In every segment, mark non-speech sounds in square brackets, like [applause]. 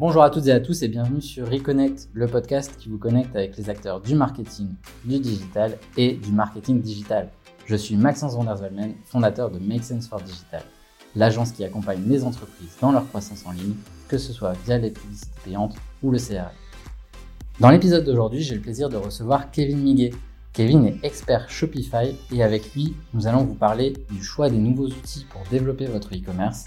Bonjour à toutes et à tous et bienvenue sur Reconnect, le podcast qui vous connecte avec les acteurs du marketing, du digital et du marketing digital. Je suis Maxence Vandersvalmen, fondateur de Make Sense for Digital, l'agence qui accompagne les entreprises dans leur croissance en ligne, que ce soit via les publicités payantes ou le CRM. Dans l'épisode d'aujourd'hui, j'ai le plaisir de recevoir Kevin Miguet. Kevin est expert Shopify et avec lui, nous allons vous parler du choix des nouveaux outils pour développer votre e-commerce,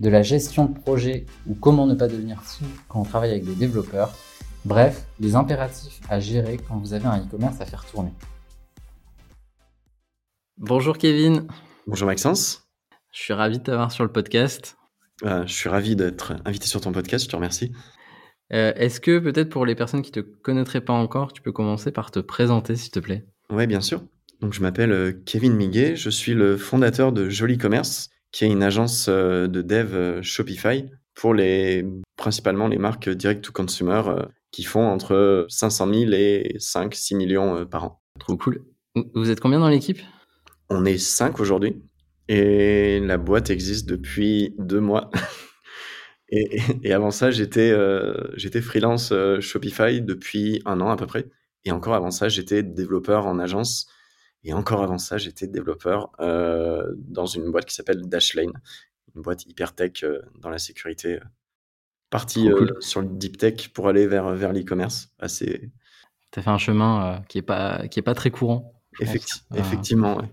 de la gestion de projet ou comment ne pas devenir fou quand on travaille avec des développeurs. Bref, les impératifs à gérer quand vous avez un e-commerce à faire tourner. Bonjour Kevin. Bonjour Maxence. Je suis ravi de t'avoir sur le podcast. Euh, je suis ravi d'être invité sur ton podcast, je te remercie. Euh, est-ce que peut-être pour les personnes qui ne te connaîtraient pas encore, tu peux commencer par te présenter s'il te plaît? Oui, bien sûr. Donc, je m'appelle euh, Kevin Miguet, je suis le fondateur de Joli Commerce, qui est une agence euh, de dev Shopify pour les, principalement les marques direct to consumer qui font entre 500 000 et 5-6 millions par an. Trop cool. Vous êtes combien dans l'équipe? On est 5 aujourd'hui et la boîte existe depuis deux mois. [laughs] Et, avant ça, j'étais euh, freelance euh, Shopify depuis un an à peu près. Et encore avant ça, j'étais développeur en agence. Et encore avant ça, j'étais développeur euh, dans une boîte qui s'appelle Dashlane, une boîte hyper tech dans la sécurité. Partie sur le deep tech pour aller vers, vers l'e-commerce. Assez... Tu as fait un chemin qui n'est pas, qui est pas très courant. effectivement, ouais.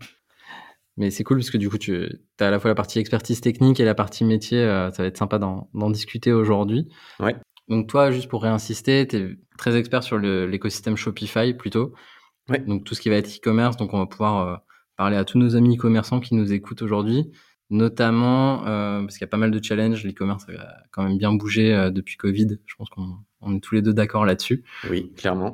Mais c'est cool parce que du coup, tu as à la fois la partie expertise technique et la partie métier. Euh, ça va être sympa d'en discuter aujourd'hui. Ouais. Donc toi, juste pour réinsister, tu es très expert sur l'écosystème Shopify plutôt. Ouais. Donc tout ce qui va être e-commerce. Donc on va pouvoir euh, parler à tous nos amis e-commerçants qui nous écoutent aujourd'hui. Notamment euh, parce qu'il y a pas mal de challenges. L'e-commerce a quand même bien bougé depuis Covid. Je pense qu'on est tous les deux d'accord là-dessus. Oui, clairement.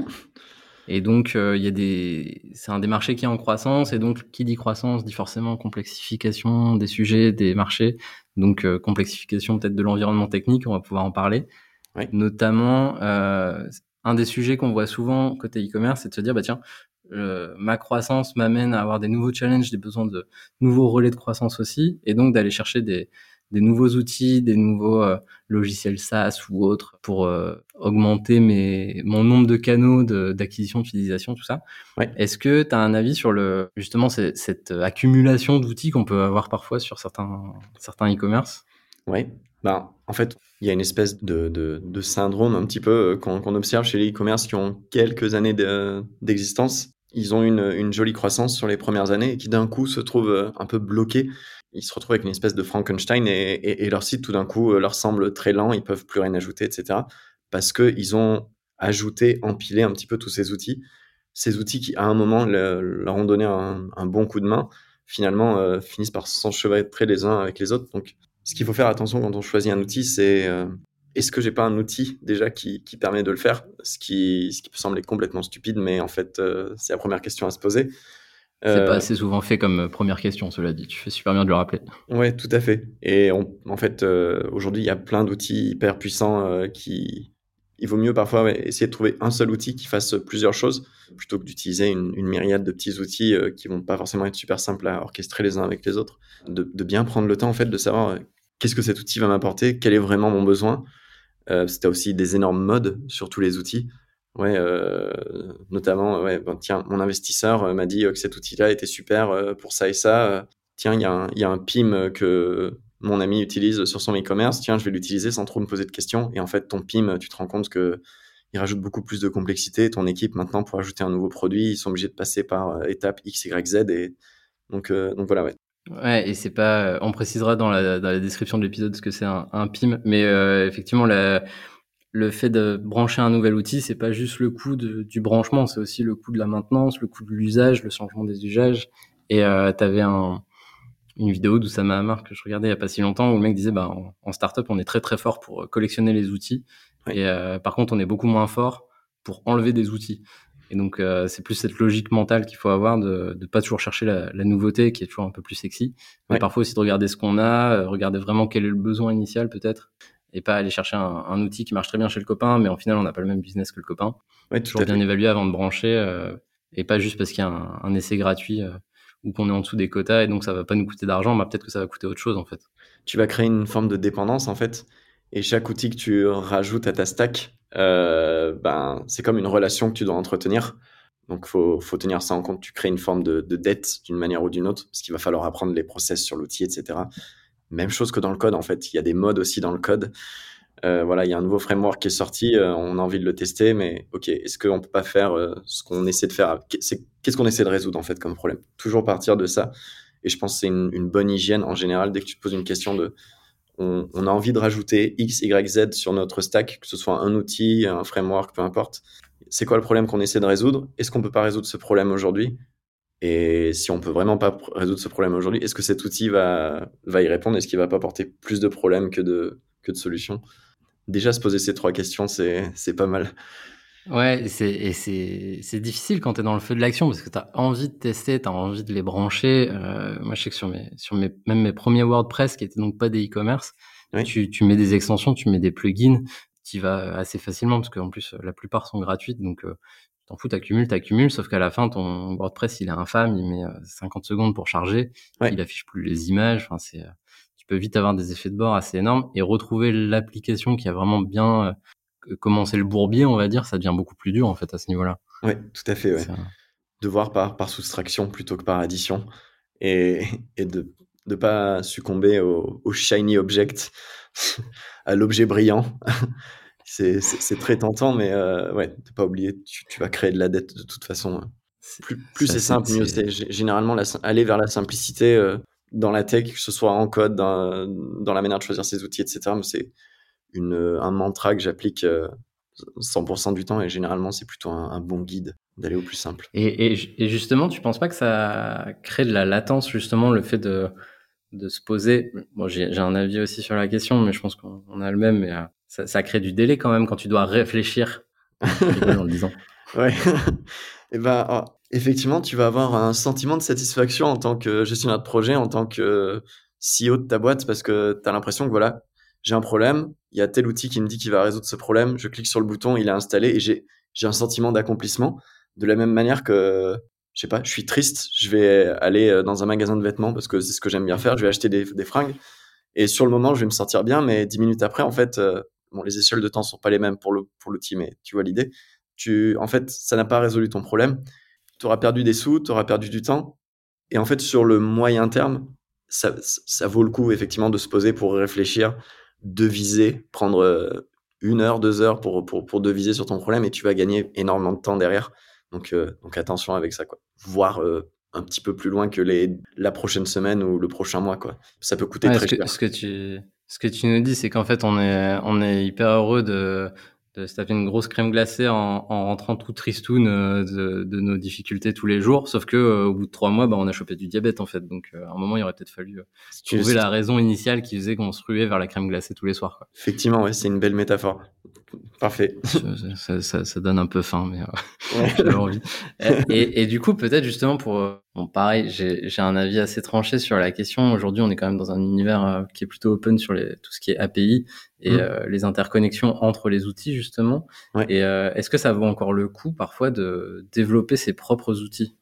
Et donc, euh, il y a des, c'est un des marchés qui est en croissance, et donc qui dit croissance dit forcément complexification des sujets, des marchés, donc euh, complexification peut-être de l'environnement technique, on va pouvoir en parler. Oui. Notamment, euh, un des sujets qu'on voit souvent côté e-commerce, c'est de se dire, bah tiens, ma croissance m'amène à avoir des nouveaux challenges, des besoins de nouveaux relais de croissance aussi, et donc d'aller chercher des, des nouveaux outils, des nouveaux euh, logiciels SaaS ou autres pour euh, augmenter mes, mon nombre de canaux d'acquisition, d'utilisation, tout ça. Ouais. Est-ce que tu as un avis sur le, justement cette accumulation d'outils qu'on peut avoir parfois sur certains certains e-commerce? Oui. Ben, en fait, il y a une espèce de, de, syndrome un petit peu euh, qu'on observe chez les e-commerce qui ont quelques années d'existence. ils ont une, une, jolie croissance sur les premières années et qui d'un coup se trouvent un peu bloqués ils se retrouvent avec une espèce de Frankenstein et, leur site tout d'un coup euh, leur semble très lent, ils peuvent plus rien ajouter, etc. Parce qu'ils ont ajouté, empilé un petit peu tous ces outils. Ces outils qui, à un moment, leur ont donné un, bon coup de main, finalement, euh, finissent par s'enchevêtrer les uns avec les autres. Donc, ce qu'il faut faire attention quand on choisit un outil, c'est euh, est-ce que j'ai pas un outil déjà qui, permet de le faire? Ce qui, ce qui peut sembler complètement stupide, mais en fait, c'est la première question à se poser. C'est pas euh, assez souvent fait comme euh, première question, cela dit. Tu fais super bien de le rappeler. Ouais, tout à fait. Et en fait, euh, aujourd'hui, il y a plein d'outils hyper puissants qui. Il vaut mieux parfois essayer de trouver un seul outil qui fasse plusieurs choses plutôt que d'utiliser une, myriade de petits outils qui vont pas forcément être super simples à orchestrer les uns avec les autres. De, bien prendre le temps en fait de savoir qu'est-ce que cet outil va m'apporter, quel est vraiment mon besoin. C'était aussi des énormes modes sur tous les outils. Ouais, euh, notamment, ouais, ben, tiens, mon investisseur euh, m'a dit que cet outil-là était super euh, pour ça et ça. Tiens, il y, y a un PIM que mon ami utilise sur son e-commerce. Tiens, je vais l'utiliser sans trop me poser de questions. Et en fait, ton PIM, tu te rends compte que il rajoute beaucoup plus de complexité. Ton équipe, maintenant, pour ajouter un nouveau produit, ils sont obligés de passer par étape X, Y, Z. Et donc, donc voilà, ouais. Et c'est pas. On précisera dans la, dans la description de l'épisode ce que c'est un, PIM, mais effectivement, le fait de brancher un nouvel outil, c'est pas juste le coût du branchement, c'est aussi le coût de la maintenance, le coût de l'usage, le changement des usages. Et euh, tu avais un, une vidéo d'Oussama Hamar que je regardais il y a pas si longtemps où le mec disait bah, en, en startup, on est très très fort pour collectionner les outils. Et euh, par contre, on est beaucoup moins fort pour enlever des outils. Et donc, euh, c'est plus cette logique mentale qu'il faut avoir de ne pas toujours chercher la, la, nouveauté qui est toujours un peu plus sexy. Mais parfois aussi de regarder ce qu'on a, euh, regarder vraiment quel est le besoin initial peut-être et pas aller chercher un, outil qui marche très bien chez le copain, mais en final, on n'a pas le même business que le copain. Ouais, Toujours bien évaluer avant de brancher euh, et pas juste parce qu'il y a un, essai gratuit euh, ou qu'on est en dessous des quotas et donc ça va pas nous coûter d'argent, mais peut-être que ça va coûter autre chose en fait. Tu vas créer une forme de dépendance en fait. Et chaque outil que tu rajoutes à ta stack, euh, ben, c'est comme une relation que tu dois entretenir. Donc, faut, faut tenir ça en compte. Tu crées une forme de, de dette d'une manière ou d'une autre, parce qu'il va falloir apprendre les process sur l'outil, etc. Même chose que dans le code, en fait. Il y a des modes aussi dans le code. Euh, voilà, il y a un nouveau framework qui est sorti, euh, on a envie de le tester, mais ok, est-ce qu'on peut pas faire euh, ce qu'on essaie de faire Qu'est-ce qu'on essaie de résoudre en fait comme problème? Toujours partir de ça. Et je pense que c'est une, bonne hygiène en général dès que tu te poses une question de on, a envie de rajouter X, Y, Z sur notre stack, que ce soit un outil, un framework, peu importe. C'est quoi le problème qu'on essaie de résoudre? Est-ce qu'on peut pas résoudre ce problème aujourd'hui? Et si on peut vraiment pas résoudre ce problème aujourd'hui, est-ce que cet outil va, va y répondre? Est-ce qu'il va pas apporter plus de problèmes que de, que de solutions? Déjà, se poser ces trois questions, c'est pas mal. Ouais, et c'est difficile quand tu es dans le feu de l'action parce que tu as envie de tester, tu as envie de les brancher. Euh, moi, je sais que sur, mes, sur mes, même mes premiers WordPress, qui étaient donc pas des e-commerce, tu, tu mets des extensions, tu mets des plugins, tu vas assez facilement parce qu'en plus, la plupart sont gratuites. Donc, euh, t'en fous, t'accumules, t'accumules, sauf qu'à la fin, ton WordPress, il est infâme, il met 50 euh, secondes pour charger, il affiche plus les images. Enfin, c'est, tu peux vite avoir des effets de bord assez énormes et retrouver l'application qui a vraiment bien commencer le bourbier, on va dire, ça devient beaucoup plus dur en fait à ce niveau-là. Oui, tout à fait. Ouais. De voir par, par soustraction plutôt que par addition et, [laughs] et de ne pas succomber au, shiny object, [laughs] à l'objet brillant. [laughs] c'est très tentant, mais euh, ouais, ne pas oublier, tu, tu, vas créer de la dette de toute façon. Plus, plus c'est simple, mieux c'est. Généralement, la, aller vers la simplicité euh, dans la tech, que ce soit en code, dans, dans la manière de choisir ses outils, etc. C'est un mantra que j'applique 100% euh, du temps et généralement c'est plutôt un, bon guide d'aller au plus simple. Et, et, justement, tu penses pas que ça crée de la latence justement le fait de, de se poser? Bon, j'ai un avis aussi sur la question, mais je pense qu'on a le même. Mais euh, ça, ça, crée du délai quand même quand tu dois réfléchir en [laughs] le disant. Ouais. [laughs] et ben, oh, effectivement, tu vas avoir un sentiment de satisfaction en tant que gestionnaire de projet, en tant que CEO de ta boîte, parce que tu as l'impression que voilà, j'ai un problème, il y a tel outil qui me dit qu'il va résoudre ce problème, je clique sur le bouton, il est installé et j'ai j'ai un sentiment d'accomplissement de la même manière que je sais pas, je suis triste, je vais aller euh, dans un magasin de vêtements parce que c'est ce que j'aime bien faire, je vais acheter des, des, fringues et sur le moment, je vais me sentir bien mais dix minutes après en fait euh, bon les échelles de temps sont pas les mêmes pour le pour l'outil mais tu vois l'idée. Tu en fait, ça n'a pas résolu ton problème. Tu auras perdu des sous, tu auras perdu du temps et en fait sur le moyen terme, ça, ça vaut le coup effectivement de se poser pour réfléchir deviser, prendre euh, une heure, deux heures pour, pour, pour deviser sur ton problème et tu vas gagner énormément de temps derrière. Donc, euh, donc attention avec ça, quoi. Voir euh, un petit peu plus loin que les, la prochaine semaine ou le prochain mois, quoi. Ça peut coûter très cher. Ce que, tu, ce que tu nous dis, c'est qu'en fait, on est, on est hyper heureux de, de se taper une grosse crème glacée en, en rentrant tout tristoun euh, de, de, nos difficultés tous les jours. Sauf que euh, au bout de trois mois, bah, on a chopé du diabète en fait. Donc euh, à un moment, il aurait peut-être fallu trouver la raison initiale qui faisait qu'on se ruait vers la crème glacée tous les soirs. Quoi. Effectivement, ouais, c'est une belle métaphore. Parfait. [laughs] ça, ça, ça, donne un peu faim, mais euh, [laughs] envie. Et, et, du coup, peut-être justement pour, euh, bon, pareil, j'ai un avis assez tranché sur la question. Aujourd'hui, on est quand même dans un univers euh, qui est plutôt open sur les, tout ce qui est API et mmh. euh, les interconnexions entre les outils justement. Ouais. Et est-ce que ça vaut encore le coup parfois de développer ses propres outils?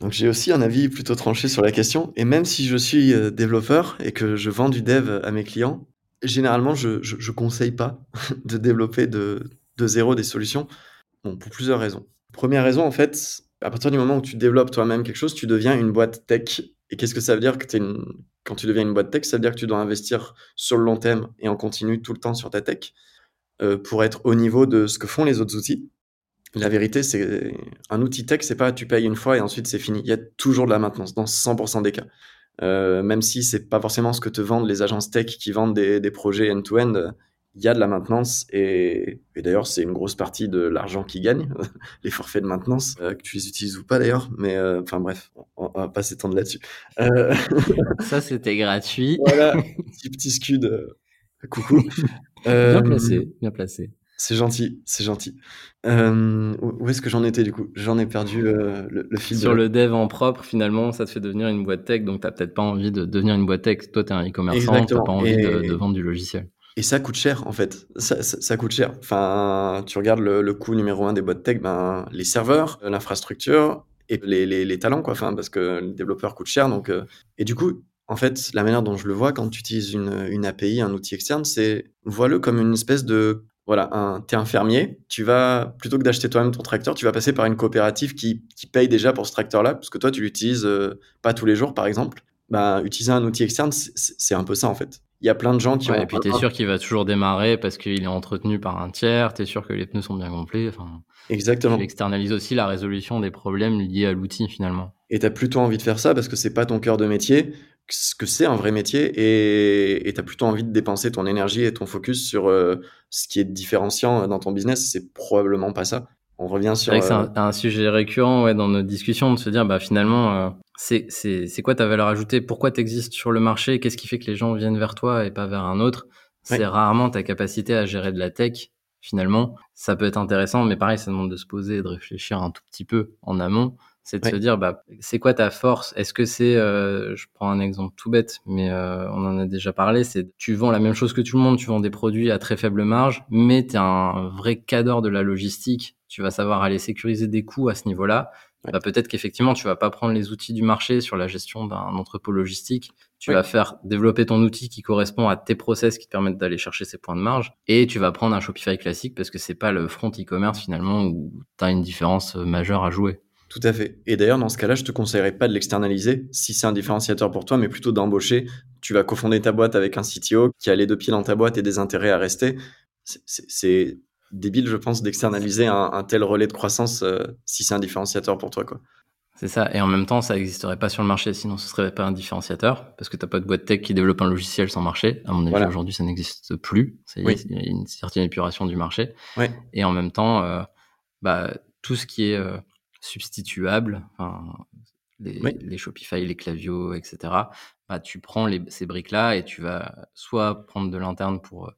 Donc j'ai aussi un avis plutôt tranché sur la question. Et même si je suis développeur et que je vends du dev à mes clients, généralement, je ne conseille pas [laughs] de développer de, de zéro des solutions. Bon, pour plusieurs raisons. Première raison, en fait, à partir du moment où tu développes toi-même quelque chose, tu deviens une boîte tech. Et qu'est-ce que ça veut dire que une... quand tu deviens une boîte tech Ça veut dire que tu dois investir sur le long terme et en continu tout le temps sur ta tech euh, pour être au niveau de ce que font les autres outils. La vérité, c'est un outil tech, c'est pas tu payes une fois et ensuite c'est fini. Il y a toujours de la maintenance dans 100% des cas. Euh, même si c'est pas forcément ce que te vendent les agences tech qui vendent des, des projets end-to-end, il y a de la maintenance et, et d'ailleurs c'est une grosse partie de l'argent qu'ils gagnent, [laughs] les forfaits de maintenance, euh, que tu les utilises ou pas d'ailleurs, mais euh, enfin bref, on, on, va pas s'étendre là-dessus. Euh, Ça c'était gratuit. [laughs] voilà, [laughs] petit petit scud. coucou. bien placé, bien placé. C'est gentil, c'est gentil. Euh, où est-ce que j'en étais du coup? J'en ai perdu euh, le, le, fil. Sur le dev en propre, finalement, ça te fait devenir une boîte tech, donc tu n'as peut-être pas envie de devenir une boîte tech. Toi, tu es un e-commerçant, tu n'as pas envie de, de, vendre du logiciel. Et ça coûte cher, en fait. Ça, ça, ça coûte cher. Enfin, tu regardes le, le, coût numéro un des boîtes tech, ben, les serveurs, l'infrastructure et les, les, les, talents, quoi. Enfin, parce que le développeur coûte cher. Donc, euh... Et du coup, en fait, la manière dont je le vois quand tu utilises une, une API, un outil externe, c'est vois-le comme une espèce de voilà, un, t'es un fermier, tu vas, plutôt que d'acheter toi-même ton tracteur, tu vas passer par une coopérative qui, qui paye déjà pour ce tracteur-là, parce que toi, tu l'utilises euh, pas tous les jours, par exemple. Bah, utiliser un outil externe, c'est un peu ça, en fait. Il y a plein de gens qui ouais, ont... Et puis, tu es sûr qu'il va toujours démarrer parce qu'il est entretenu par un tiers, tu es sûr que les pneus sont bien complets. Enfin, Exactement. Tu externalises aussi la résolution des problèmes liés à l'outil, finalement. Et tu as plutôt envie de faire ça parce que c'est pas ton cœur de métier, que c'est un vrai métier et tu as plutôt envie de dépenser ton énergie et ton focus sur euh, ce qui est différenciant dans ton business. C'est probablement pas ça. On revient sur. C'est euh, un, sujet récurrent ouais, dans nos discussions de se dire bah, finalement, euh, c'est quoi ta valeur ajoutée? Pourquoi tu existes sur le marché? Qu'est-ce qui fait que les gens viennent vers toi et pas vers un autre? C'est rarement ta capacité à gérer de la tech. Finalement, ça peut être intéressant, mais pareil, ça demande de se poser et de réfléchir un tout petit peu en amont c'est de se dire bah c'est quoi ta force? Est-ce que c'est euh, je prends un exemple tout bête mais euh, on en a déjà parlé, c'est tu vends la même chose que tout le monde, tu vends des produits à très faible marge, mais tu es un vrai cadre de la logistique, tu vas savoir aller sécuriser des coûts à ce niveau-là. Bah, peut-être qu'effectivement tu vas pas prendre les outils du marché sur la gestion d'un entrepôt logistique, tu vas faire développer ton outil qui correspond à tes process qui te permettent d'aller chercher ces points de marge et tu vas prendre un Shopify classique parce que c'est pas le front e-commerce finalement où tu as une différence majeure à jouer. Tout à fait. Et d'ailleurs, dans ce cas-là, je te conseillerais pas de l'externaliser si c'est un différenciateur pour toi, mais plutôt d'embaucher. Tu vas cofonder ta boîte avec un CTO qui a les deux pieds dans ta boîte et des intérêts à rester. C'est débile, je pense, d'externaliser un, tel relais de croissance euh, si c'est un différenciateur pour toi, quoi. C'est ça. Et en même temps, ça n'existerait pas sur le marché, sinon ce serait pas un différenciateur, parce que tu n'as pas de boîte tech qui développe un logiciel sans marché. À mon avis, aujourd'hui, ça n'existe plus. Il y a une certaine épuration du marché. Et en même temps, euh, bah, tout ce qui est euh, substituables, enfin, les, Shopify, les Clavio, etc. Bah, tu prends les, ces briques-là et tu vas soit prendre de l'interne pour euh,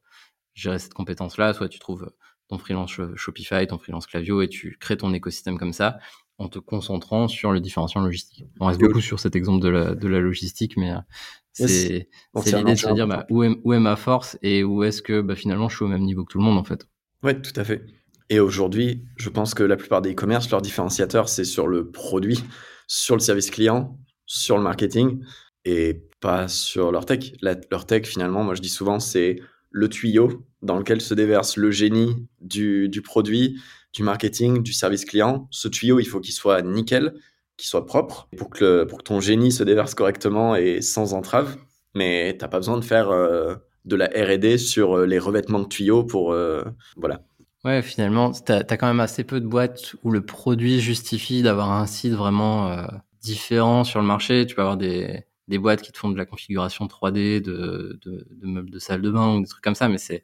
gérer cette compétence-là, soit tu trouves ton freelance Shopify, ton freelance Clavio et tu crées ton écosystème comme ça en te concentrant sur le différenciant logistique. On reste beaucoup sur cet exemple de la, de la logistique, mais euh, c'est l'idée de se dire bah, où, est, où, est, ma force et où est-ce que bah, finalement je suis au même niveau que tout le monde en fait. Ouais, tout à fait. Et aujourd'hui, je pense que la plupart des e-commerce, leur différenciateur, c'est sur le produit, sur le service client, sur le marketing et pas sur leur tech. leur tech, finalement, moi je dis souvent, c'est le tuyau dans lequel se déverse le génie du, produit, du marketing, du service client. Ce tuyau, il faut qu'il soit nickel, qu'il soit propre pour que, pour que ton génie se déverse correctement et sans entrave. Mais tu n'as pas besoin de faire euh, de la R&D sur euh, les revêtements de tuyaux pour euh, voilà Ouais, finalement, tu as, quand même assez peu de boîtes où le produit justifie d'avoir un site vraiment euh, différent sur le marché. Tu peux avoir des, des boîtes qui te font de la configuration 3D de, de, de meubles de salle de bain ou des trucs comme ça, mais c'est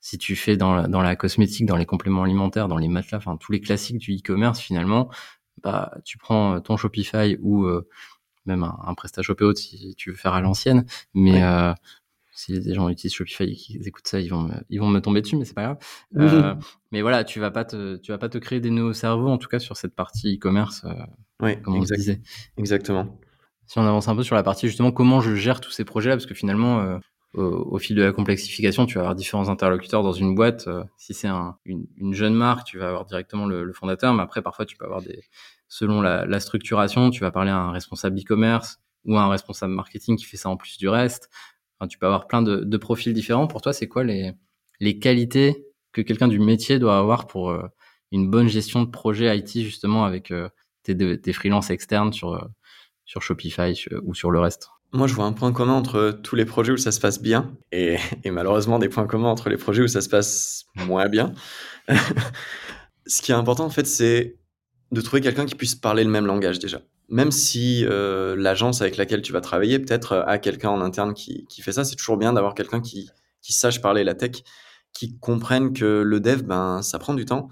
si tu fais dans la, dans la cosmétique, dans les compléments alimentaires, dans les matelas, enfin tous les classiques du e-commerce finalement, bah tu prends euh, ton Shopify ou euh, même un, un PrestaShop et si tu veux faire à l'ancienne, mais euh, si des gens utilisent Shopify et qu'ils écoutent ça, ils vont me, ils vont me tomber dessus, mais c'est pas grave. Euh, mais voilà, tu vas pas te, tu vas pas te créer des nouveaux cerveaux, en tout cas sur cette partie e-commerce, euh, comme on disait. Exactement. Si on avance un peu sur la partie justement comment je gère tous ces projets-là, parce que finalement, euh, au, fil de la complexification, tu vas avoir différents interlocuteurs dans une boîte. Si c'est un, une, une, jeune marque, tu vas avoir directement le, le, fondateur, mais après parfois tu peux avoir des, selon la, la structuration, tu vas parler à un responsable e-commerce ou à un responsable marketing qui fait ça en plus du reste tu peux avoir plein de, profils différents. Pour toi, c'est quoi les, qualités que quelqu'un du métier doit avoir pour euh, une bonne gestion de projet IT, justement, avec euh, tes, tes freelances externes sur, euh, Shopify ou sur le reste? Moi, je vois un point commun entre tous les projets où ça se passe bien et malheureusement des points communs entre les projets où ça se passe moins bien. [laughs] Ce qui est important, en fait, c'est de trouver quelqu'un qui puisse parler le même langage déjà même si euh, l'agence avec laquelle tu vas travailler peut-être euh, a quelqu'un en interne qui, qui fait ça, c'est toujours bien d'avoir quelqu'un qui, qui sache parler la tech, qui comprenne que le dev, ben, ça prend du temps,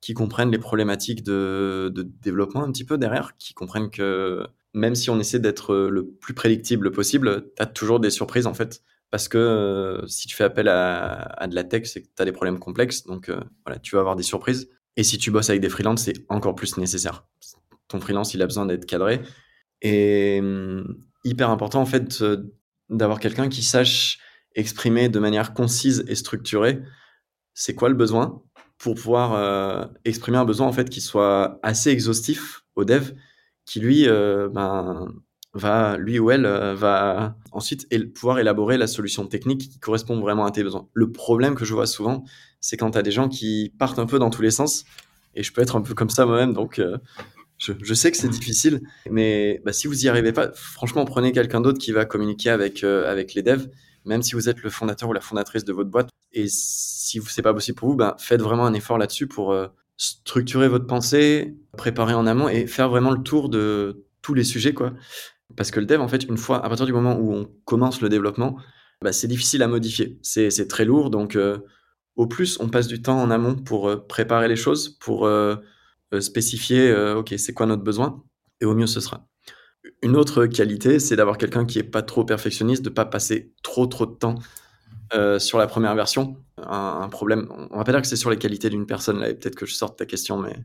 qui comprenne les problématiques de, de développement un petit peu derrière, qui comprenne que même si on essaie d'être le plus prédictible possible, tu as toujours des surprises en fait. Parce que euh, si tu fais appel à, à de la tech, c'est que tu as des problèmes complexes, donc voilà, tu vas avoir des surprises. Et si tu bosses avec des freelances, c'est encore plus nécessaire ton freelance, il a besoin d'être cadré. Et hum, hyper important, en fait, d'avoir quelqu'un qui sache exprimer de manière concise et structurée c'est quoi le besoin pour pouvoir euh, exprimer un besoin, en fait, qui soit assez exhaustif au dev, qui lui, euh, ben, va, lui ou elle, va ensuite pouvoir élaborer la solution technique qui correspond vraiment à tes besoins. Le problème que je vois souvent, c'est quand tu as des gens qui partent un peu dans tous les sens, et je peux être un peu comme ça moi-même, donc je, sais que c'est difficile, mais bah, si vous n'y arrivez pas, franchement, prenez quelqu'un d'autre qui va communiquer avec, avec les devs, même si vous êtes le fondateur ou la fondatrice de votre boîte. Et si c'est pas possible pour vous, ben, faites vraiment un effort là-dessus pour euh, structurer votre pensée, préparer en amont et faire vraiment le tour de tous les sujets, quoi. Parce que le dev, en fait, une fois, à partir du moment où on commence le développement, bah, c'est difficile à modifier. C'est très lourd, donc euh, au plus on passe du temps en amont pour euh, préparer les choses, pour spécifier, ok, c'est quoi notre besoin, et au mieux ce sera. Une autre qualité, c'est d'avoir quelqu'un qui est pas trop perfectionniste, de pas passer trop trop de temps euh, sur la première version. Un, problème, on va pas dire que c'est sur les qualités d'une personne là, et peut-être que je sorte ta question, mais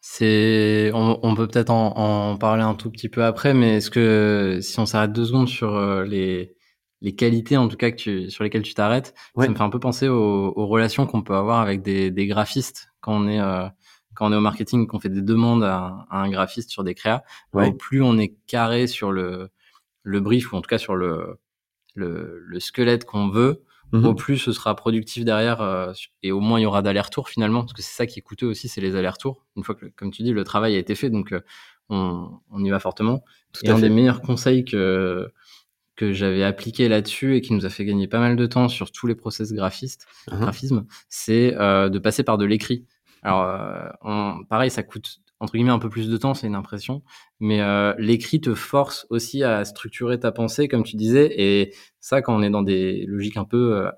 c'est, on, peut peut-être en, parler un tout petit peu après, mais est-ce que si on s'arrête deux secondes sur euh, les les qualités en tout cas que tu, sur lesquelles tu t'arrêtes, ça me fait un peu penser aux, relations qu'on peut avoir avec des, des graphistes quand on est euh, quand on est au marketing, qu'on fait des demandes à, un graphiste sur des créas, au plus on est carré sur le, le brief, ou en tout cas sur le, le, le squelette qu'on veut, mhm. au plus ce sera productif derrière euh, et au moins il y aura d'allers-retours finalement, parce que c'est ça qui est coûteux aussi, c'est les allers-retours. Une fois que, comme tu dis, le travail a été fait, donc euh, on, on, y va fortement. Tout et un des meilleurs conseils que que j'avais appliqué là-dessus et qui nous a fait gagner pas mal de temps sur tous les process graphistes, uh-huh. graphisme, c'est euh, de passer par de l'écrit. Alors, euh, pareil, ça coûte entre guillemets un peu plus de temps, c'est une impression, mais euh, l'écrit te force aussi à structurer ta pensée, comme tu disais, et ça, quand on est dans des logiques un peu euh,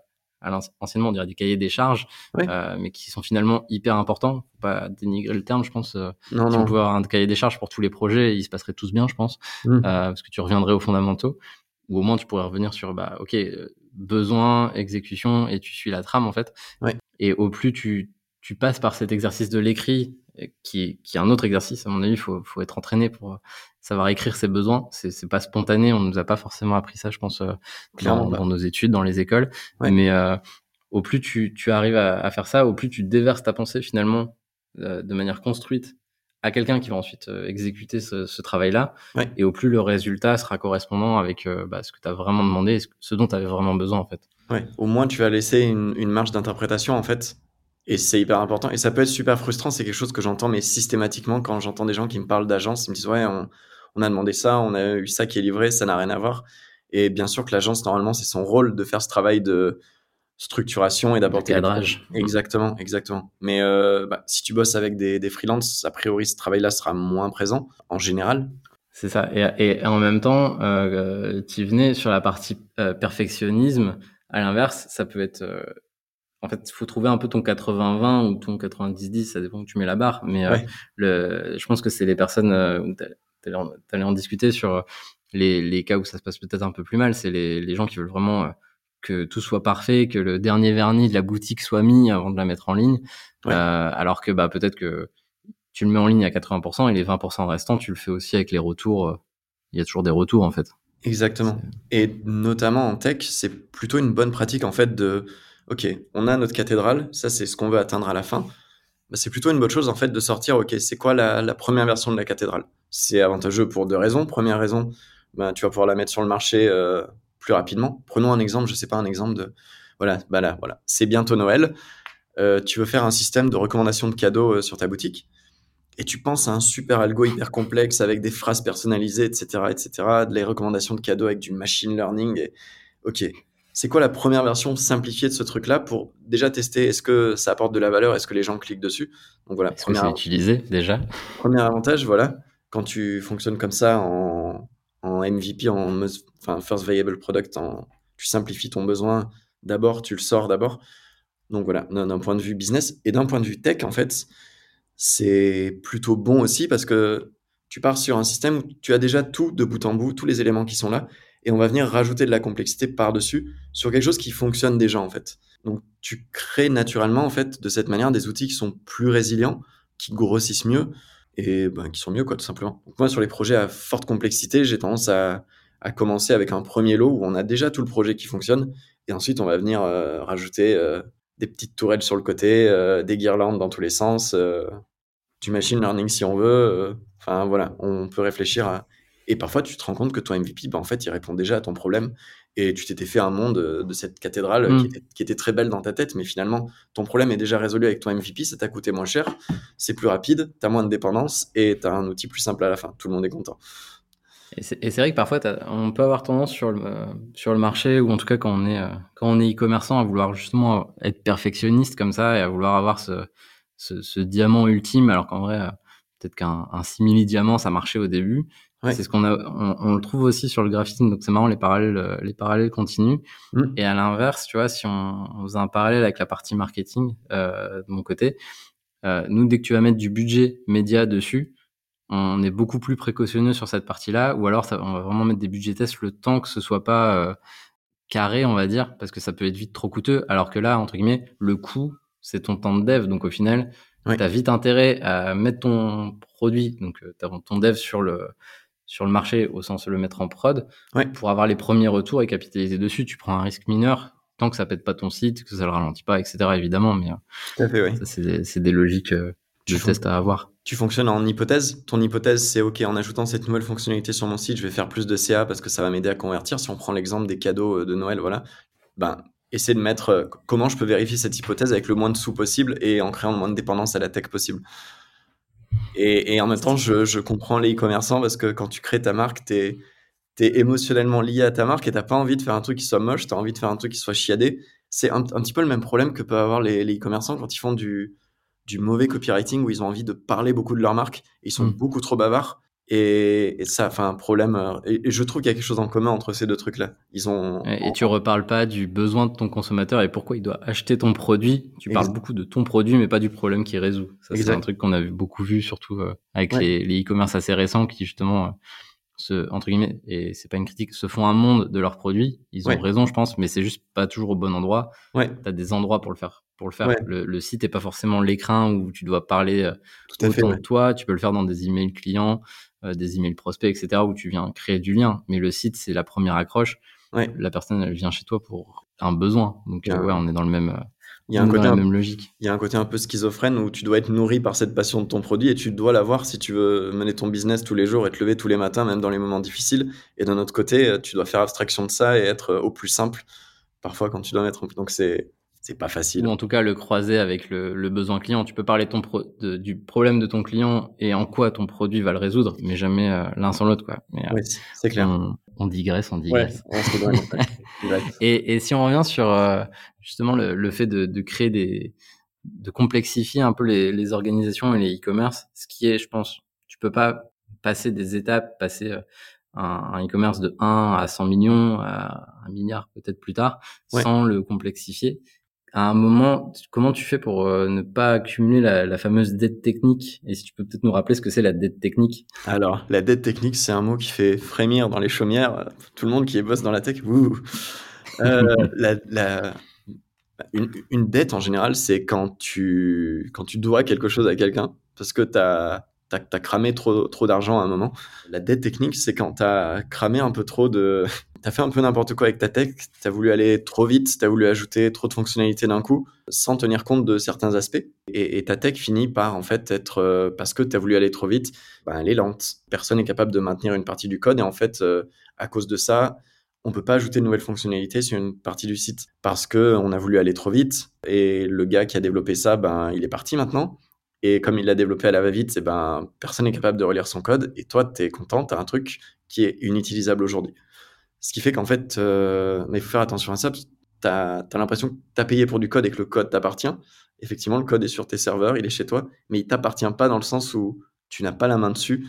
à anciennement on dirait du cahier des charges, mais qui sont finalement hyper importants. Faut pas dénigrer le terme, je pense. non, si on pouvait avoir un cahier des charges pour tous les projets, ils se passeraient tous bien, je pense, mmh. parce que tu reviendrais aux fondamentaux, ou au moins tu pourrais revenir sur, bah, ok, besoin, exécution, et tu suis la trame en fait. Et au plus tu tu passes par cet exercice de l'écrit, qui, qui est un autre exercice, à mon avis, il faut, faut être entraîné pour savoir écrire ses besoins. C'est, pas spontané, on nous a pas forcément appris ça, je pense, euh, dans, nos études, dans les écoles. Mais euh, au plus tu, tu arrives à, faire ça, au plus tu déverses ta pensée finalement euh, de manière construite à quelqu'un qui va ensuite exécuter ce, travail-là, et au plus le résultat sera correspondant avec bah, ce que tu as vraiment demandé, ce, ce dont tu avais vraiment besoin en fait. Ouais. Au moins tu vas laisser une, une marge d'interprétation en fait et c'est hyper important. Et ça peut être super frustrant. C'est quelque chose que j'entends, mais systématiquement, quand j'entends des gens qui me parlent d'agence, ils me disent Ouais, on, a demandé ça, on a eu ça qui est livré, ça n'a rien à voir. Et bien sûr que l'agence, normalement, c'est son rôle de faire ce travail de structuration et d'apporter. cadrage. Exactement, exactement. Mais euh, bah, si tu bosses avec des, des freelances, a priori, ce travail-là sera moins présent en général. C'est ça. Et, en même temps, euh, tu venais sur la partie euh, perfectionnisme. À l'inverse, ça peut être euh, en fait, il faut trouver un peu ton 80-20 ou ton 90-10, ça dépend où tu mets la barre. Mais euh, le, je pense que c'est les personnes euh, où tu allais en discuter sur euh, les, les, cas où ça se passe peut-être un peu plus mal. C'est les, les, gens qui veulent vraiment que tout soit parfait, que le dernier vernis de la boutique soit mis avant de la mettre en ligne. alors que bah, peut-être que tu le mets en ligne à 80% et les 20% restants, tu le fais aussi avec les retours. Il y a toujours des retours en fait. Exactement. Et notamment en tech, c'est plutôt une bonne pratique en fait de ok, on a notre cathédrale, ça c'est ce qu'on veut atteindre à la fin. Bah, c'est plutôt une bonne chose en fait de sortir, ok, c'est quoi la, première version de la cathédrale? C'est avantageux pour deux raisons. Première raison, bah, tu vas pouvoir la mettre sur le marché euh, plus rapidement. Prenons un exemple, je sais pas, un exemple de, voilà, bah là, voilà, c'est bientôt Noël. Euh, tu veux faire un système de recommandation de cadeaux euh, sur ta boutique et tu penses à un super algo hyper complexe avec des phrases personnalisées, etc., etc., de les recommandations de cadeaux avec du machine learning. Ok, c'est quoi la première version simplifiée de ce truc-là pour déjà tester est-ce que ça apporte de la valeur, est-ce que les gens cliquent dessus? Donc voilà. Est-ce que c'est utilisé déjà? Premier avantage, voilà, quand tu fonctionnes comme ça en, MVP, en enfin, First Viable Product, tu simplifies ton besoin d'abord, tu le sors d'abord. Donc voilà, d'un point de vue business et d'un point de vue tech, en fait, c'est plutôt bon aussi parce que tu pars sur un système où tu as déjà tout de bout en bout, tous les éléments qui sont là, et on va venir rajouter de la complexité par-dessus sur quelque chose qui fonctionne déjà en fait. Donc tu crées naturellement en fait de cette manière des outils qui sont plus résilients, qui grossissent mieux et ben, qui sont mieux quoi tout simplement. Moi sur les projets à forte complexité, j'ai tendance à, à, commencer avec un premier lot où on a déjà tout le projet qui fonctionne et ensuite on va venir euh, rajouter euh, des petites tourelles sur le côté, euh, des guirlandes dans tous les sens, du machine learning si on veut. Enfin voilà, on peut réfléchir à Et parfois, tu te rends compte que ton MVP, bah, en fait, il répond déjà à ton problème. Et tu t'étais fait un monde de cette cathédrale qui, Mm. était, qui était très belle dans ta tête, mais finalement, ton problème est déjà résolu avec ton MVP, ça t'a coûté moins cher, c'est plus rapide, tu as moins de dépendance et tu as un outil plus simple à la fin. Tout le monde est content. Et c'est vrai que parfois, on peut avoir tendance sur le, euh, sur le marché, ou en tout cas quand on est, euh, quand on est e-commerçant, à vouloir justement être perfectionniste comme ça et à vouloir avoir ce, ce, ce diamant ultime, alors qu'en vrai, euh, peut-être qu'un un simili-diamant, ça marchait au début. Ouais. C'est ce qu'on a, on, on le trouve aussi sur le graphisme, donc c'est marrant, les parallèles, euh, les parallèles continuent. Mm. Et à l'inverse, tu vois, si on, on faisait un parallèle avec la partie marketing, euh, de mon côté, euh, nous, dès que tu vas mettre du budget média dessus, on est beaucoup plus précautionneux sur cette partie-là, ou alors ça, on va vraiment mettre des budgets tests le temps que ce soit pas euh, carré, on va dire, parce que ça peut être vite trop coûteux. Alors que là, entre guillemets, le coût, c'est ton temps de dev. Donc au final, Ouais. tu as vite intérêt à mettre ton produit, donc euh, ton dev sur le sur le marché au sens de le mettre en prod Ouais. pour avoir les premiers retours et capitaliser dessus. Tu prends un risque mineur tant que ça pète pas ton site, que ça le ralentit pas, etc. Évidemment, mais euh, Tout à fait, oui. ça c'est des, logiques euh, de fon- test à avoir. Tu fonctionnes en hypothèse. Ton hypothèse, c'est OK, en ajoutant cette nouvelle fonctionnalité sur mon site, je vais faire plus de CA parce que ça va m'aider à convertir. Si on prend l'exemple des cadeaux euh, de Noël, voilà, ben, essaie de mettre euh, comment je peux vérifier cette hypothèse avec le moins de sous possible et en créant le moins de dépendance à la tech possible. Et, et en même temps, je, je comprends les e-commerçants parce que quand tu crées ta marque, tu es, émotionnellement lié à ta marque et tu pas envie de faire un truc qui soit moche, tu as envie de faire un truc qui soit chiadé. C'est un, un petit peu le même problème que peuvent avoir les e-commerçants quand ils font du, du mauvais copywriting où ils ont envie de parler beaucoup de leur marque. Ils sont Mm. beaucoup trop bavards. Et, et ça fait un problème. euh, Et, et je trouve qu'il y a quelque chose en commun entre ces deux trucs-là. Ils ont. Et, et tu reparles pas du besoin de ton consommateur et pourquoi il doit acheter ton produit. Tu parles Exact. beaucoup de ton produit, mais pas du problème qu'il résout. Ça, c'est un truc qu'on a beaucoup vu, surtout euh, avec Ouais. les e-commerce assez récents qui justement euh, se entre guillemets et c'est pas une critique, se font un monde de leurs produits. Ils ont Ouais. raison, je pense, mais c'est juste pas toujours au bon endroit. Ouais, T'as des endroits pour le faire. Pour le faire. Ouais. Le, le site est pas forcément l'écran où tu dois parler tout à fait. autant de toi. Tu peux le faire dans des emails clients, des emails prospects, etc. où tu viens créer du lien. Mais le site, c'est la première accroche Ouais. la personne elle vient chez toi pour un besoin. Donc a euh, ouais, on est dans le même, euh, Il y a un côté un même logique. Il y a un côté un peu schizophrène où tu dois être nourri par cette passion de ton produit et tu dois l'avoir si tu veux mener ton business tous les jours et te lever tous les matins, même dans les moments difficiles. Et d'un autre côté, euh, tu dois faire abstraction de ça et être euh, au plus simple parfois quand tu dois mettre Donc c'est c'est pas facile. Ou en tout cas le croiser avec le, le besoin client. Tu peux parler ton pro- de- du problème de ton client et en quoi ton produit va le résoudre, mais jamais euh, l'un sans l'autre. quoi. Mais, euh, Oui, c'est- clair. on, on digresse, on Ouais, digresse. on. [laughs] Et, et si on revient sur euh, justement le, le fait de, de créer des, de complexifier un peu les, les organisations et les e-commerce, ce qui est, je pense, tu peux pas passer des étapes, passer euh, un, e-commerce de 1 à 100 millions, à 1 milliard peut-être plus tard, Ouais. sans le complexifier. À un moment, comment tu fais pour euh, ne pas accumuler la, la fameuse dette technique? Et si tu peux peut-être nous rappeler ce que c'est la dette technique? Alors, la dette technique, c'est un mot qui fait frémir dans les chaumières. Tout le monde qui bosse dans la tech, ouh. Euh, [laughs] la, la- une, une dette, en général, c'est quand tu, quand tu dois quelque chose à quelqu'un parce que tu as, cramé trop, trop d'argent à un moment. La dette technique, c'est quand tu as cramé un peu trop de... [laughs] Tu as fait un peu n'importe quoi avec ta tech, tu as voulu aller trop vite, tu as voulu ajouter trop de fonctionnalités d'un coup sans tenir compte de certains aspects. Et, ta tech finit par en fait être, euh, parce que tu as voulu aller trop vite, ben, elle est lente. Personne n'est capable de maintenir une partie du code et en fait, euh, à cause de ça, on peut pas ajouter de nouvelles fonctionnalités sur une partie du site parce que on a voulu aller trop vite et le gars qui a développé ça, ben, il est parti maintenant. Et comme il l'a développé à la va-vite, c'est ben, personne n'est capable de relire son code et toi, tu es content, tu as un truc qui est inutilisable aujourd'hui. Ce qui fait qu'en fait, euh, il faut faire attention à ça, tu as, l'impression que tu as payé pour du code et que le code t'appartient. Effectivement, le code est sur tes serveurs, il est chez toi, mais il t'appartient pas dans le sens où tu n'as pas la main dessus.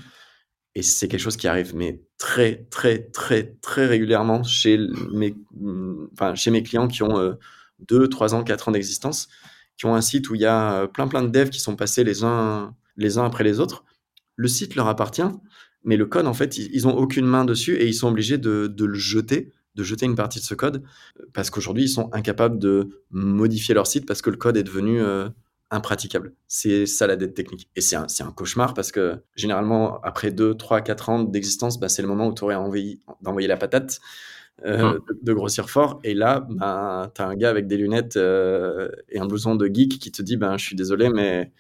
Et c'est quelque chose qui arrive, mais très, très, très, très régulièrement chez mes, enfin, chez mes clients qui ont 2, 3 ans, 4 ans d'existence, qui ont un site où il y a plein, plein de devs qui sont passés les uns, les uns après les autres. Le site leur appartient, mais le code, en fait, ils n'ont aucune main dessus et ils sont obligés de, de, le jeter, de jeter une partie de ce code, parce qu'aujourd'hui, ils sont incapables de modifier leur site parce que le code est devenu euh, impraticable. C'est ça la dette technique. Et c'est un, un, cauchemar parce que généralement, après 2, 3, 4 ans d'existence, bah, c'est le moment où tu aurais envie d'envoyer la patate. Euh, de, de, grossir fort et là ben, tu as un gars avec des lunettes euh, et un blouson de geek qui te dit ben je suis désolé mais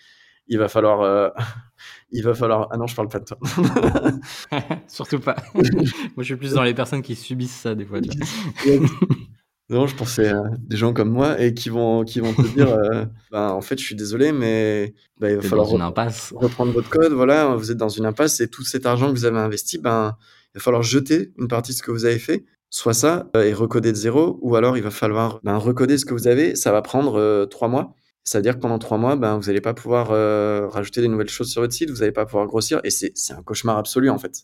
il va falloir, euh, [laughs] il va falloir. Ah non, je parle pas de toi. [laughs] Surtout pas. [laughs] Moi, je suis plus dans les personnes qui subissent ça des fois. non, je pensais à des gens comme moi et qui vont, qui vont te dire, ben, en fait, je suis désolé, mais ben, il va falloir reprendre votre code. Voilà, vous êtes dans une impasse et tout cet argent que vous avez investi, ben, il va falloir jeter une partie de ce que vous avez fait soit ça euh, et recoder de zéro, ou alors il va falloir ben, recoder ce que vous avez. Ça va prendre euh, trois mois. C'est-à-dire que pendant trois mois, ben, vous n'allez pas pouvoir euh, rajouter des nouvelles choses sur votre site, vous n'allez pas pouvoir grossir, et c'est un cauchemar absolu en fait.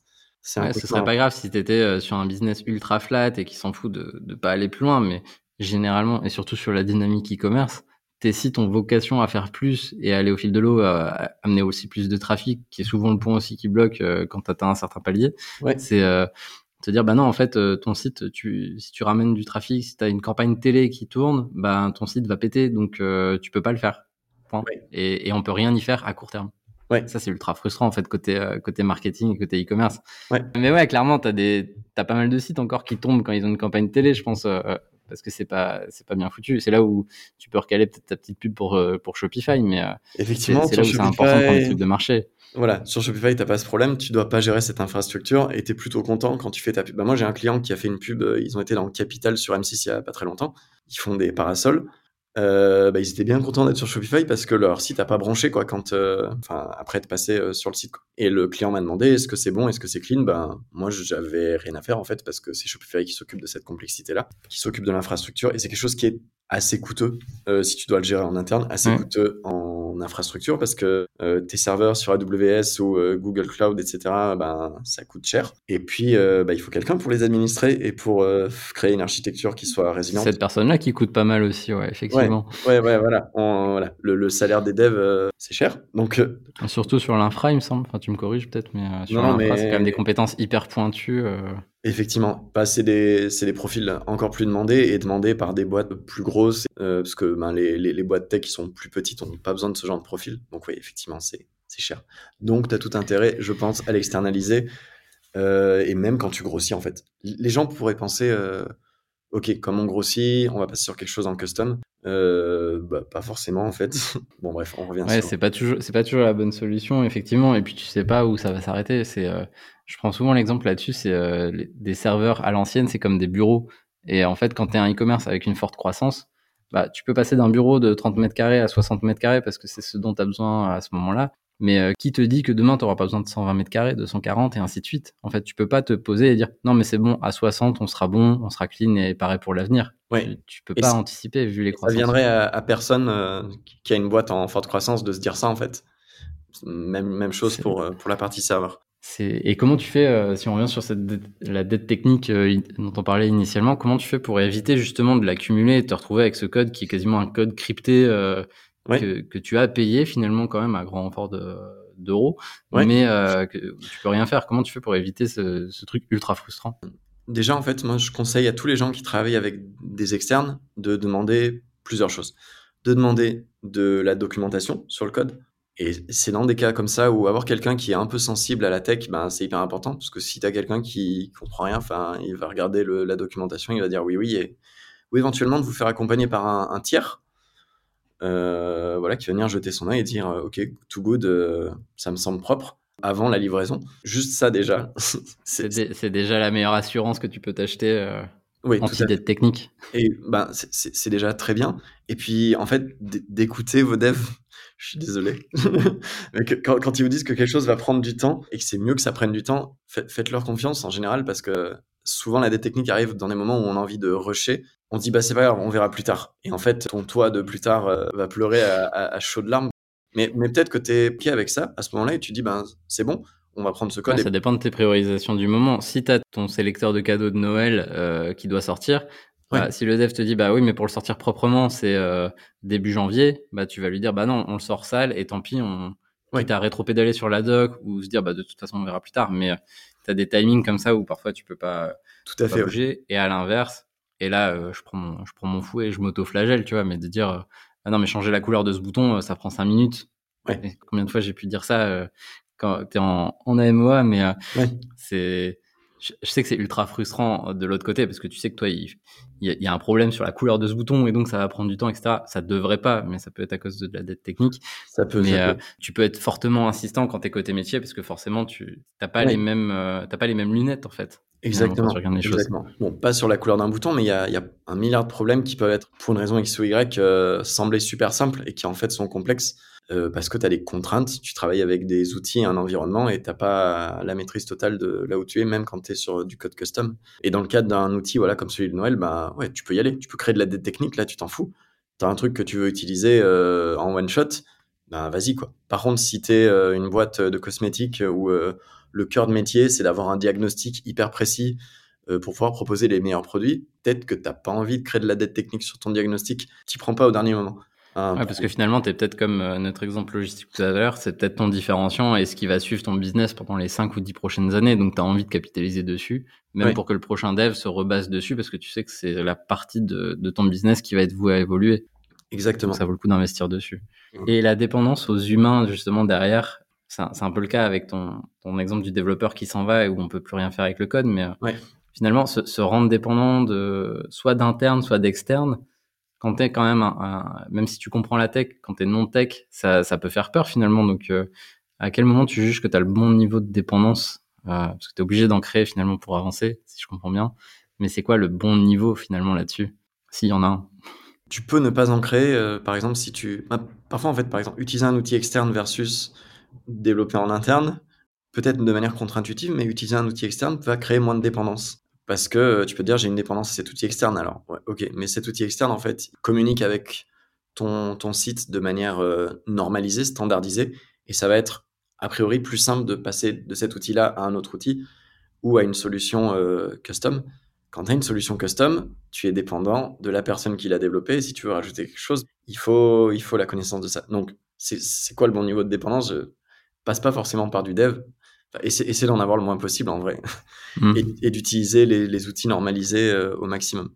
Ouais, ce serait pas grave si tu étais sur un business ultra flat et qui s'en fout de ne pas aller plus loin, mais généralement, et surtout sur la dynamique e-commerce, tes sites ont vocation à faire plus et à aller au fil de l'eau, à amener aussi plus de trafic, qui est souvent le point aussi qui bloque quand tu atteins un certain palier. Ouais. C'est te dire bah non en fait euh, ton site tu si tu ramènes du trafic si tu as une campagne télé qui tourne bah ton site va péter donc euh, tu peux pas le faire. Et, et on peut rien y faire à court terme. Ouais. ça c'est ultra frustrant en fait côté euh, côté marketing et côté e-commerce. Ouais. mais ouais clairement tu as des t'as pas mal de sites encore qui tombent quand ils ont une campagne télé je pense parce que c'est pas c'est pas bien foutu c'est là où tu peux recaler peut-être ta petite pub pour pour Shopify mais effectivement c'est là où c'est important pour les trucs de marché voilà, sur Shopify, tu n'as pas ce problème, tu dois pas gérer cette infrastructure et tu es plutôt content quand tu fais ta pub. Bah, moi, j'ai un client qui a fait une pub, euh, ils ont été dans le Capital sur M6 il y a pas très longtemps, ils font des parasols. Euh, bah, ils étaient bien contents d'être sur Shopify parce que leur site n'a pas branché quoi quand euh, enfin après être passé sur le site et le client m'a demandé est-ce que c'est bon est-ce que c'est clean? Ben moi j'avais rien à faire en fait parce que c'est Shopify qui s'occupe de cette complexité là qui s'occupe de l'infrastructure et c'est quelque chose qui est assez coûteux si tu dois le gérer en interne assez coûteux en infrastructure parce que euh, tes serveurs sur AWS ou euh, Google Cloud, etc., ben, ça coûte cher. Et puis, euh, ben, il faut quelqu'un pour les administrer et pour créer une architecture qui soit résiliente. Cette personne-là qui coûte pas mal aussi, ouais, effectivement. Ouais, ouais, voilà. voilà. Le, salaire des devs, c'est cher. Donc, Surtout sur l'infra, il me semble. Enfin, tu me corriges peut-être, mais sur l'infra, c'est quand même des compétences hyper pointues. Effectivement, bah, c'est des, des, profils encore plus demandés et demandés par des boîtes plus grosses, euh, parce que ben, les, les, les, boîtes tech qui sont plus petites n'ont pas besoin de ce genre de profil. Donc oui, effectivement, c'est cher. Donc tu as tout intérêt, je pense, à l'externaliser, euh, et même quand tu grossis, en fait. Les gens pourraient penser, euh, ok, comme on grossit, on va passer sur quelque chose en custom. Bah, pas forcément, en fait. [laughs] bon, bref, on revient ouais, c'est pas toujours, c'est pas toujours la bonne solution, effectivement, et puis tu sais pas où ça va s'arrêter. C'est je prends souvent l'exemple là-dessus, c'est euh, des serveurs à l'ancienne, c'est comme des bureaux. Et en fait, quand tu es un e-commerce avec une forte croissance, bah, tu peux passer d'un bureau de 30 mètres carrés à 60 mètres carrés parce que c'est ce dont tu as besoin à ce moment-là. Mais euh, qui te dit que demain, tu n'auras pas besoin de 120 mètres carrés, de 140 et ainsi de suite En fait, tu peux pas te poser et dire non, mais c'est bon, à 60, on sera bon, on sera clean et pareil pour l'avenir. Ouais. Tu, peux pas anticiper vu les croissances. Ça viendrait à, personne euh, qui a une boîte en forte croissance de se dire ça en fait. Même, même chose pour, pour la partie serveur. Et comment tu fais, euh, si on revient sur cette la dette technique euh, dont on parlait initialement, comment tu fais pour éviter justement de l'accumuler et de te retrouver avec ce code qui est quasiment un code crypté euh, que, que, tu as payé finalement quand même à grand renfort d'euros, mais que tu peux rien faire. Comment tu fais pour éviter ce, ce, truc ultra frustrant? Déjà, en fait, moi, je conseille à tous les gens qui travaillent avec des externes de demander plusieurs choses. De demander de la documentation sur le code, et c'est dans des cas comme ça où avoir quelqu'un qui est un peu sensible à la tech, ben, c'est hyper important parce que si tu as quelqu'un qui comprend rien, enfin, il va regarder le, la documentation, il va dire oui, oui, et, ou éventuellement de vous faire accompagner par un, tiers, euh, voilà, qui va venir jeter son œil et dire euh, ok, too good, euh, ça me semble propre avant la livraison. Juste ça déjà. [laughs] c'est déjà la meilleure assurance que tu peux t'acheter. Oui, en dette technique. Et ben, c'est déjà très bien. Et puis, en fait, d'écouter vos devs je suis désolé. [laughs] Mais quand, quand, ils vous disent que quelque chose va prendre du temps et que c'est mieux que ça prenne du temps, faites-leur confiance en général parce que souvent la dette technique arrive dans des moments où on a envie de rusher. On dit bah c'est pas grave, on verra plus tard. Et en fait, ton toit de plus tard euh, va pleurer à, à, chaudes larmes. Mais, mais peut-être que tu es ok avec ça à ce moment-là et tu dis ben c'est bon, on va prendre ce code. Ça dépend de tes priorisations du moment. Si tu as ton sélecteur de cadeaux de Noël euh, qui doit sortir, bah, si le dev te dit bah oui mais pour le sortir proprement c'est euh, début janvier, bah tu vas lui dire bah non on le sort sale et tant pis on ouais. quitte à rétro-pédaler sur la doc ou se dire bah de toute façon on verra plus tard mais euh, tu as des timings comme ça où parfois tu peux pas tout à fait bouger et à l'inverse et là euh, je prends mon, je prends mon fouet et je m'auto-flagelle tu vois mais de dire ah non mais changer la couleur de ce bouton ça prend cinq minutes. Ouais. combien de fois j'ai pu dire ça quand tu es en, en AMOA mais c'est je, sais que c'est ultra frustrant de l'autre côté parce que tu sais que toi, il, il y, a un problème sur la couleur de ce bouton et donc ça va prendre du temps, etc. Ça devrait pas, mais ça peut être à cause de, la dette technique. Ça peut. Mais euh, tu peux être fortement insistant quand tu es côté métier parce que forcément tu t'as pas les mêmes euh, t'as pas les mêmes lunettes en fait. Exactement. Exactement. Bon, pas sur la couleur d'un bouton, mais il y a, y a, un milliard de problèmes qui peuvent être pour une raison X ou Y euh, sembler super simples et qui en fait sont complexes. Euh, parce que tu as des contraintes, tu travailles avec des outils et un environnement et tu pas la maîtrise totale de là où tu es, même quand tu es sur du code custom. Et dans le cadre d'un outil voilà, comme celui de Noël, bah, ouais, tu peux y aller. Tu peux créer de la dette technique, là, tu t'en fous. Tu as un truc que tu veux utiliser euh, en one shot, bah, vas-y. quoi. Par contre, si tu es euh, une boîte de cosmétiques où le cœur de métier, c'est d'avoir un diagnostic hyper précis pour pouvoir proposer les meilleurs produits, peut-être que tu n'as pas envie de créer de la dette technique sur ton diagnostic, tu prends pas au dernier moment. Ah, parce que finalement, tu es peut-être comme euh, notre exemple logistique tout à l'heure, c'est peut-être ton différenciant et ce qui va suivre ton business pendant les 5 ou 10 prochaines années. Donc, tu as envie de capitaliser dessus, même pour que le prochain dev se rebase dessus, parce que tu sais que c'est la partie de, ton business qui va être vouée à évoluer. Exactement. ça vaut le coup d'investir dessus. Et la dépendance aux humains, justement, derrière, c'est un, peu le cas avec ton, ton exemple du développeur qui s'en va et où on peut plus rien faire avec le code, mais euh, finalement, se, se rendre dépendant de soit d'interne, soit d'externe, quand tu es quand même, même si tu comprends la tech, quand tu es non-tech, ça, ça, peut faire peur finalement. Donc, euh, à quel moment tu juges que tu as le bon niveau de dépendance euh, Parce que tu es obligé d'en créer finalement pour avancer, si je comprends bien. Mais c'est quoi le bon niveau finalement là-dessus S'il y en a un? Tu peux ne pas en créer, euh, par exemple, si tu. Bah, parfois, en fait, par exemple, utiliser un outil externe versus développer en interne, peut-être de manière contre-intuitive, mais utiliser un outil externe va créer moins de dépendance. Parce que euh, tu peux dire, j'ai une dépendance à cet outil externe. Alors, ok, mais cet outil externe, en fait, communique avec ton, ton site de manière euh, normalisée, standardisée, et ça va être, a priori, plus simple de passer de cet outil-là à un autre outil ou à une solution euh, custom. Quand tu as une solution custom, tu es dépendant de la personne qui l'a développée. Si tu veux rajouter quelque chose, il faut, il faut la connaissance de ça. Donc, c'est quoi le bon niveau de dépendance? Je passe pas forcément par du dev, essayer d'en avoir le moins possible en vrai. Hmm. Et, d'utiliser les, outils normalisés euh, au maximum.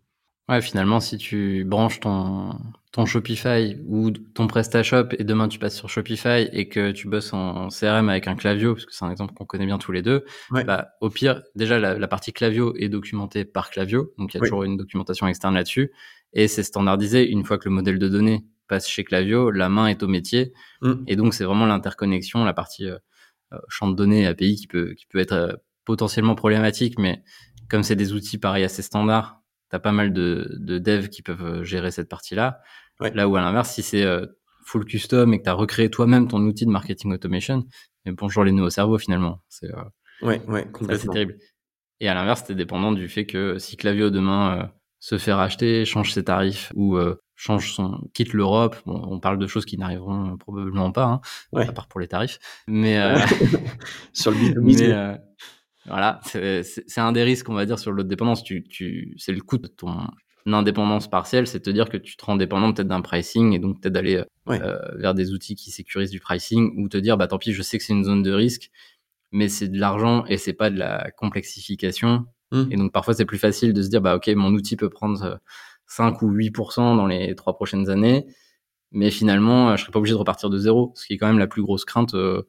Ouais, finalement, si tu branches ton, ton Shopify ou ton PrestaShop et demain tu passes sur Shopify et que tu bosses en CRM avec un Clavio, parce que c'est un exemple qu'on connaît bien tous les deux, bah, au pire, déjà la, partie Clavio est documentée par Clavio, donc il y a toujours une documentation externe là-dessus, et c'est standardisé une fois que le modèle de données passe chez Clavio, la main est au métier, hmm. et donc c'est vraiment l'interconnexion, la partie euh, euh, champ de données API qui peut, qui peut être euh, potentiellement problématique, mais comme c'est des outils pareils assez standards, tu as pas mal de, de devs qui peuvent euh, gérer cette partie-là. Là où à l'inverse, si c'est full custom et que tu as recréé toi-même ton outil de marketing automation, mais bonjour les nœuds au cerveau finalement. C'est ouais, ouais, complètement. terrible. Et à l'inverse, tu es dépendant du fait que si Clavio demain se fait racheter, change ses tarifs ou change son, quitte l'Europe. Bon, on parle de choses qui n'arriveront probablement pas, hein, à part pour les tarifs. Mais euh, [laughs] sur le b [laughs] euh, voilà, c'est un des risques, on va dire, sur l'autre dépendance. Tu, tu, c'est le coût de ton indépendance partielle, c'est te dire que tu te rends dépendant peut-être d'un pricing et donc peut-être d'aller euh, vers des outils qui sécurisent du pricing ou te dire, bah tant pis, je sais que c'est une zone de risque, mais c'est de l'argent et c'est pas de la complexification. Mmh. Et donc parfois c'est plus facile de se dire, bah ok, mon outil peut prendre 5 ou 8% dans les trois prochaines années. Mais finalement, euh, je serais pas obligé de repartir de zéro, ce qui est quand même la plus grosse crainte, euh,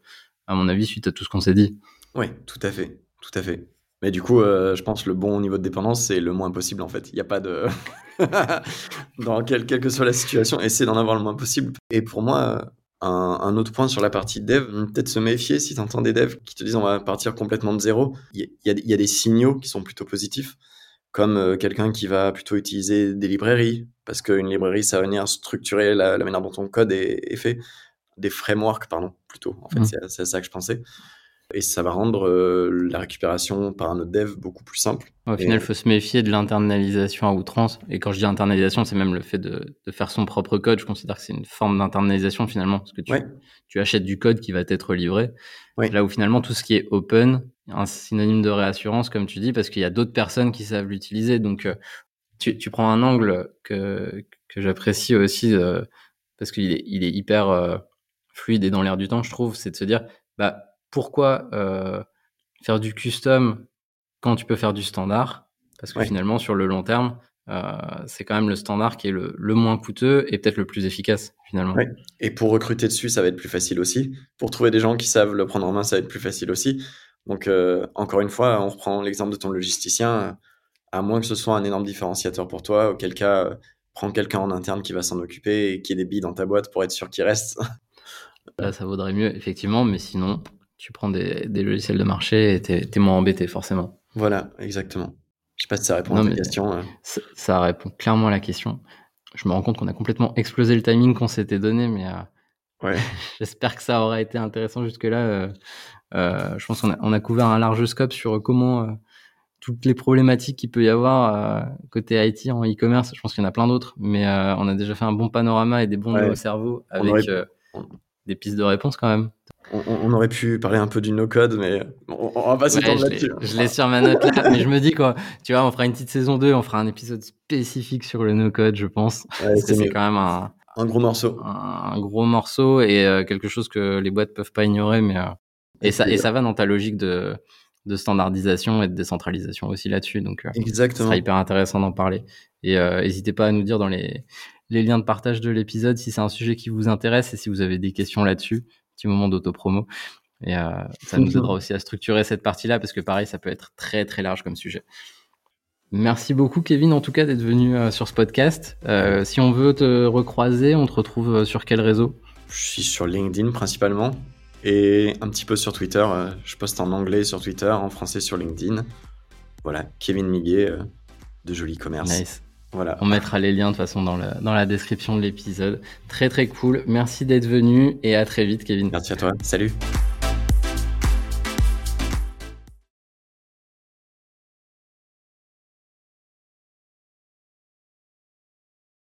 à mon avis, suite à tout ce qu'on s'est dit. Oui, tout à fait, tout à fait. Mais du coup, euh, je pense que le bon niveau de dépendance, c'est le moins possible en fait. Il n'y a pas de. [laughs] Dans quelle, quelle, que soit la situation, essayer d'en avoir le moins possible. Et pour moi, un, autre point sur la partie dev, peut-être se méfier si tu entends des devs qui te disent on va partir complètement de zéro. Il y, a des signaux qui sont plutôt positifs comme euh, quelqu'un qui va plutôt utiliser des librairies, parce qu'une librairie, ça va venir structurer la, manière dont ton code est, fait, des frameworks, pardon, plutôt, en fait, mmh. c'est à ça que je pensais. Et ça va rendre euh, la récupération par un autre dev beaucoup plus simple. Au final, il faut se méfier de l'internalisation à outrance. Et quand je dis internalisation, c'est même le fait de, de, faire son propre code. Je considère que c'est une forme d'internalisation finalement, parce que tu, tu, achètes du code qui va t'être livré. Là où finalement tout ce qui est open, un synonyme de réassurance, comme tu dis, parce qu'il y a d'autres personnes qui savent l'utiliser. Donc, euh, tu, tu, prends un angle que, que j'apprécie aussi, euh, parce qu'il est, il est hyper euh, fluide et dans l'air du temps, je trouve, c'est de se dire, bah, pourquoi faire du custom quand tu peux faire du standard? Parce que finalement, sur le long terme, c'est quand même le standard qui est le, le moins coûteux et peut-être le plus efficace finalement. Et pour recruter dessus, ça va être plus facile aussi. Pour trouver des gens qui savent le prendre en main, ça va être plus facile aussi. Donc, euh, encore une fois, on reprend l'exemple de ton logisticien. à moins que ce soit un énorme différenciateur pour toi, auquel cas, prends quelqu'un en interne qui va s'en occuper et qui ait des billes dans ta boîte pour être sûr qu'il reste. Là, [laughs] ça vaudrait mieux, effectivement, mais sinon, tu prends des, logiciels de marché et t'es es moins embêté, forcément. Voilà, exactement. Je sais pas si ça répond à ta question. Euh. Ça, répond clairement à la question. Je me rends compte qu'on a complètement explosé le timing qu'on s'était donné, mais euh, ouais. [laughs] j'espère que ça aura été intéressant jusque-là. Euh, je pense qu'on a, on a, couvert un large scope sur comment toutes les problématiques qu'il peut y avoir côté IT en e-commerce. Je pense qu'il y en a plein d'autres, mais on a déjà fait un bon panorama et des bons ouais. cerveaux avec des pistes de réponse quand même. On, aurait pu parler un peu du no-code, mais on, va pas s'étendre là-dessus. Je l'ai sur ma note là, mais je me dis quoi, tu vois, on fera une petite saison 2, on fera un épisode spécifique sur le no-code, je pense. c'est quand même un, un gros morceau. Un, gros morceau et euh, quelque chose que les boîtes peuvent pas ignorer, mais euh, et, ça, et ça va dans ta logique de, de standardisation et de décentralisation aussi là-dessus. Donc, Exactement. Euh, ce sera hyper intéressant d'en parler. Et n'hésitez pas à nous dire dans les, les liens de partage de l'épisode si c'est un sujet qui vous intéresse et si vous avez des questions là-dessus. Petit moment d'autopromo. Et euh, ça nous aidera aussi à structurer cette partie-là parce que pareil, ça peut être très très large comme sujet. Merci beaucoup Kevin en tout cas d'être venu euh, sur ce podcast. Euh, si on veut te recroiser, on te retrouve sur quel réseau? Je suis sur LinkedIn principalement et un petit peu sur Twitter. Je poste en anglais sur Twitter, en français sur LinkedIn. Voilà, Kevin Miguet de Joli Commerce. Nice. On mettra les liens de toute façon dans, dans la description de l'épisode. Très très cool. Merci d'être venu et à très vite, Kevin. Merci à toi. Salut.